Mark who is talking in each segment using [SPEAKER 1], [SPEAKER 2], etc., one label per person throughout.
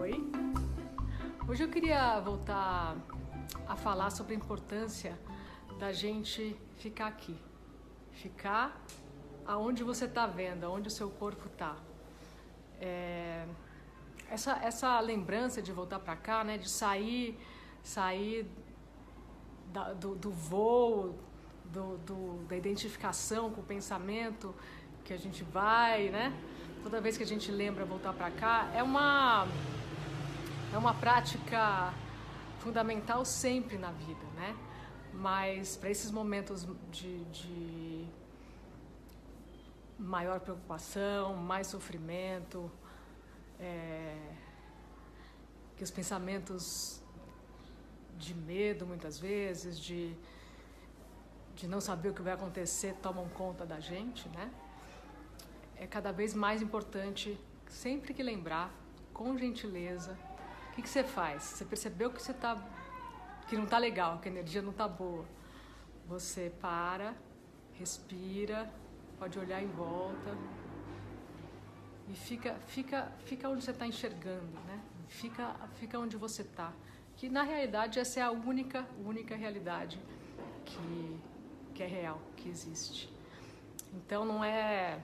[SPEAKER 1] Oi. Hoje eu queria voltar a falar sobre a importância da gente ficar aqui. Ficar aonde você está vendo, aonde o seu corpo está. É, essa, essa lembrança de voltar para cá, né, de sair, sair da, do, do voo, do, do, da identificação com o pensamento que a gente vai, né? Toda vez que a gente lembra voltar para cá, é uma é uma prática fundamental sempre na vida, né? Mas para esses momentos de, de maior preocupação, mais sofrimento, é, que os pensamentos de medo muitas vezes, de, de não saber o que vai acontecer tomam conta da gente, né? É cada vez mais importante, sempre que lembrar, com gentileza, o que, que você faz? Você percebeu que você tá, que não está legal, que a energia não está boa. Você para, respira, pode olhar em volta e fica, fica, fica onde você está enxergando, né? Fica, fica onde você está. Que na realidade essa é a única, única realidade que, que é real, que existe. Então não é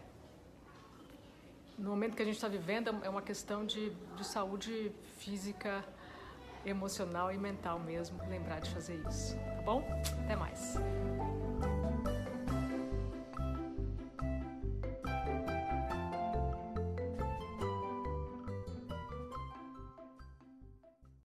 [SPEAKER 1] no momento que a gente está vivendo é uma questão de, de saúde física, emocional e mental mesmo, lembrar de fazer isso, tá bom? Até mais.